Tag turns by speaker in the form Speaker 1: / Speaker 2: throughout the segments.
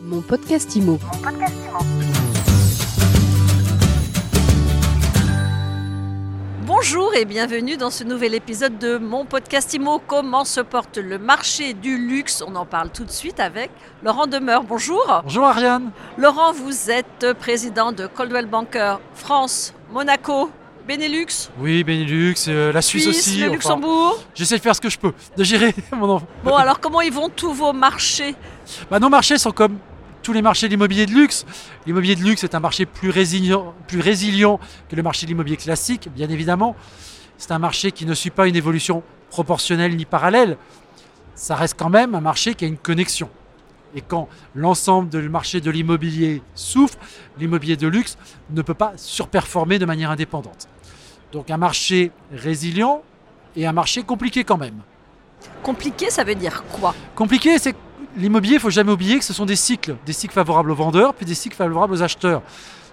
Speaker 1: Mon podcast IMO.
Speaker 2: Bonjour et bienvenue dans ce nouvel épisode de mon podcast IMO. Comment se porte le marché du luxe? On en parle tout de suite avec Laurent Demeure. Bonjour.
Speaker 3: Bonjour Ariane.
Speaker 2: Laurent, vous êtes président de Coldwell Banker France, Monaco, Benelux.
Speaker 3: Oui, Benelux, euh, la Suisse, aussi.
Speaker 2: Le
Speaker 3: enfin,
Speaker 2: Luxembourg.
Speaker 3: J'essaie de faire ce que je peux, de gérer mon enfant.
Speaker 2: Bon, alors comment ils vont tous vos marchés?
Speaker 3: Bah, nos marchés sont comme tous les marchés de l'immobilier de luxe. L'immobilier de luxe est un marché plus résilient, plus résilient que le marché de l'immobilier classique, bien évidemment. C'est un marché qui ne suit pas une évolution proportionnelle ni parallèle. Ça reste quand même un marché qui a une connexion. Et quand l'ensemble du marché de l'immobilier souffre, l'immobilier de luxe ne peut pas surperformer de manière indépendante. Donc un marché résilient et un marché compliqué quand même.
Speaker 2: Compliqué, ça veut dire quoi?
Speaker 3: Compliqué, c'est l'immobilier, il faut jamais oublier que ce sont des cycles, des cycles favorables aux vendeurs, puis des cycles favorables aux acheteurs.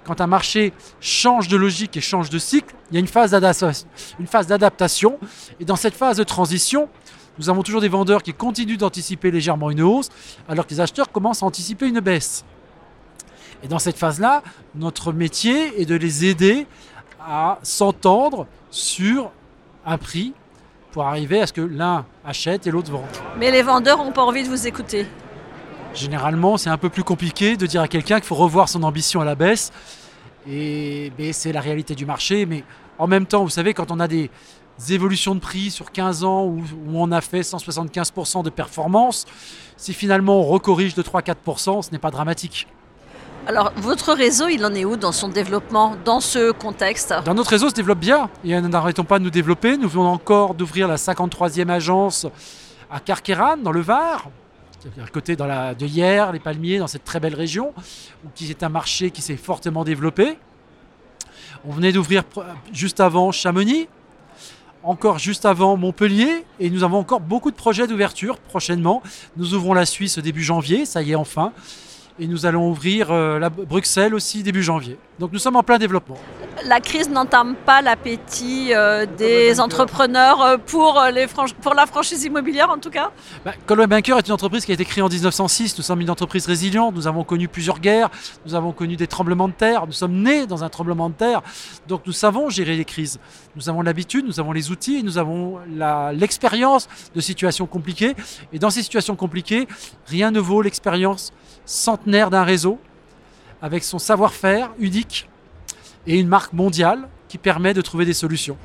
Speaker 3: Quand un marché change de logique et change de cycle, il y a une phase d'adaptation. Et dans cette phase de transition, nous avons toujours des vendeurs qui continuent d'anticiper légèrement une hausse, alors que les acheteurs commencent à anticiper une baisse. Et dans cette phase-là, notre métier est de les aider à s'entendre sur un prix pour arriver à ce que l'un achète et l'autre vende.
Speaker 2: Mais les vendeurs n'ont pas envie de vous écouter.
Speaker 3: Généralement, c'est un peu plus compliqué de dire à quelqu'un qu'il faut revoir son ambition à la baisse. Et c'est la réalité du marché. Mais en même temps, vous savez, quand on a des évolutions de prix sur 15 ans où, où on a fait 175% de performance, si finalement on recorrige de 3-4%, ce n'est pas dramatique.
Speaker 2: Alors, votre réseau, il en est où dans son développement, dans ce contexte?
Speaker 3: Dans notre réseau se développe bien et nous n'arrêtons pas de nous développer. Nous venons encore d'ouvrir la 53e agence à Carqueran, dans le Var, à côté dans la, de hier, les palmiers, dans cette très belle région, qui est un marché qui s'est fortement développé. On venait d'ouvrir juste avant Chamonix, encore juste avant Montpellier, et nous avons encore beaucoup de projets d'ouverture prochainement. Nous ouvrons la Suisse début janvier, ça y est enfin, et nous allons ouvrir euh, la Bruxelles aussi début janvier. Donc nous sommes en plein développement.
Speaker 2: La crise n'entame pas l'appétit euh, des entrepreneurs euh, pour, euh, les franch- pour la franchise immobilière, en tout cas
Speaker 3: Bah, Coldwell Banker est une entreprise qui a été créée en 1906. Nous sommes une entreprise résiliente. Nous avons connu plusieurs guerres. Nous avons connu des tremblements de terre. Nous sommes nés dans un tremblement de terre. Donc nous savons gérer les crises. Nous avons l'habitude, nous avons les outils, nous avons l'expérience de situations compliquées. Et dans ces situations compliquées, rien ne vaut l'expérience centenaire d'un réseau avec son savoir-faire unique et une marque mondiale qui permet de trouver des solutions.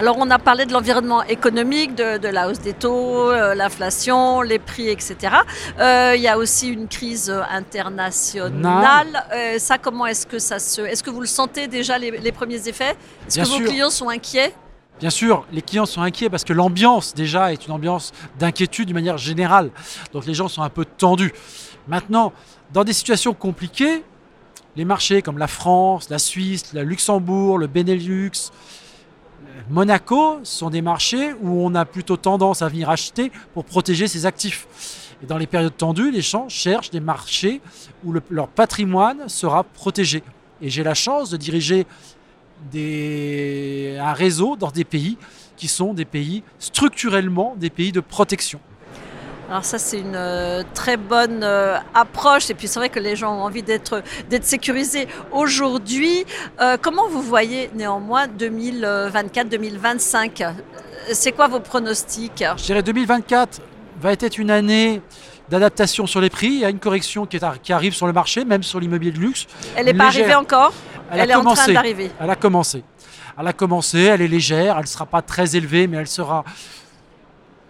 Speaker 2: Alors, on a parlé de l'environnement économique, de, de la hausse des taux, euh, l'inflation, les prix, etc. Euh, il y a aussi une crise internationale. Euh, ça, comment est-ce que ça se... Est-ce que vous le sentez déjà, les, les premiers effets? Est-ce que vos clients sont inquiets?
Speaker 3: Bien sûr, les clients sont inquiets parce que l'ambiance déjà est une ambiance d'inquiétude de manière générale. Donc les gens sont un peu tendus. Maintenant, dans des situations compliquées, les marchés comme la France, la Suisse, le Luxembourg, le Benelux, Monaco sont des marchés où on a plutôt tendance à venir acheter pour protéger ses actifs. Et dans les périodes tendues, les gens cherchent des marchés où le- leur patrimoine sera protégé. Et j'ai la chance de diriger un réseau dans des pays qui sont des pays structurellement des pays de protection.
Speaker 2: Alors ça, c'est une euh, très bonne euh, approche. Et puis c'est vrai que les gens ont envie d'être sécurisés aujourd'hui. Euh, comment vous voyez néanmoins 2024-2025 Euh, C'est quoi vos pronostics?
Speaker 3: Je dirais 2024 va être une année d'adaptation sur les prix. Il y a une correction qui, est ar- qui arrive sur le marché, même sur l'immobilier de luxe.
Speaker 2: Elle n'est pas arrivée encore?
Speaker 3: Elle,
Speaker 2: est en train d'arriver.
Speaker 3: Elle a commencé. Elle a commencé, elle est légère, elle ne sera pas très élevée, mais elle sera,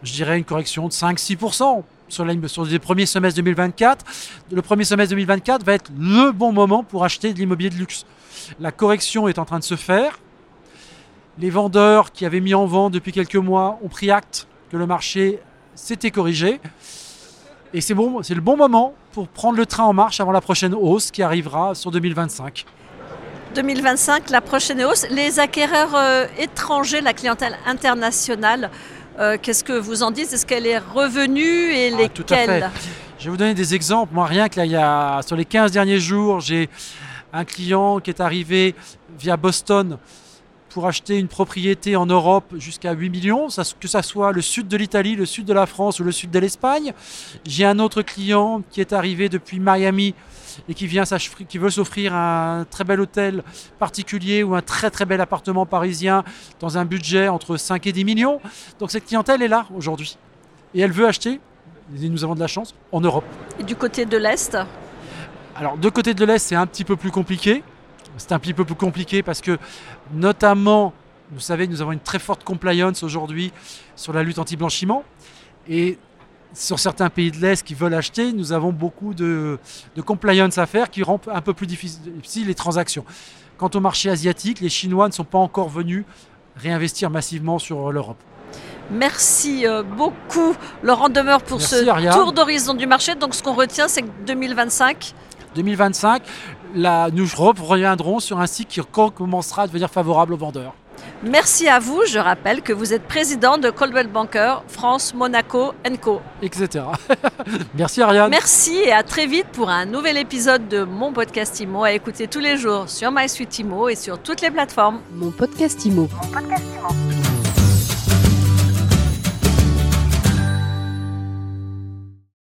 Speaker 3: je dirais, une correction de 5-6% sur, sur les premiers semestres 2024. Le premier semestre 2024 va être le bon moment pour acheter de l'immobilier de luxe. La correction est en train de se faire. Les vendeurs qui avaient mis en vente depuis quelques mois ont pris acte que le marché s'était corrigé. Et c'est bon, le bon moment pour prendre le train en marche avant la prochaine hausse qui arrivera sur 2025.
Speaker 2: 2025, la prochaine hausse. Les acquéreurs euh, étrangers, la clientèle internationale, euh, qu'est-ce que vous en dites? Est-ce qu'elle est revenue et
Speaker 3: Ah, tout à fait.
Speaker 2: lesquelles?
Speaker 3: Je vais vous donner des exemples. Moi, rien que là, il y a, sur les 15 derniers jours, j'ai un client qui est arrivé via Boston pour acheter une propriété en Europe jusqu'à 8 millions, que ce soit le sud de l'Italie, le sud de la France ou le sud de l'Espagne. J'ai un autre client qui est arrivé depuis Miami et qui, vient qui veut s'offrir un très bel hôtel particulier ou un très très bel appartement parisien dans un budget entre 5 et 10 millions. Donc cette clientèle est là aujourd'hui. Et elle veut acheter, et nous avons de la chance, en Europe.
Speaker 2: Et du côté de l'Est?
Speaker 3: Alors, de côté de l'Est, c'est un petit peu plus compliqué. C'est un petit peu plus compliqué parce que, notamment, vous savez, nous avons une très forte compliance aujourd'hui sur la lutte anti-blanchiment. Et sur certains pays de l'Est qui veulent acheter, nous avons beaucoup de, compliance à faire qui rend un peu plus difficile les transactions. Quant au marché asiatique, les Chinois ne sont pas encore venus réinvestir massivement sur l'Europe.
Speaker 2: Merci euh, beaucoup Laurent Demeure pour ce tour d'horizon du marché. Donc ce qu'on retient, c'est que 2025
Speaker 3: 2025, là, nous reviendrons sur un site qui commencera à devenir favorable aux vendeurs.
Speaker 2: Merci à vous. Je rappelle que vous êtes président de Coldwell Banker France, Monaco Co.
Speaker 3: Etc. Merci Ariane.
Speaker 2: Merci et à très vite pour un nouvel épisode de mon podcast IMO à écouter tous les jours sur MySuite IMO et sur toutes les plateformes.
Speaker 1: Mon podcast IMO. Mon podcast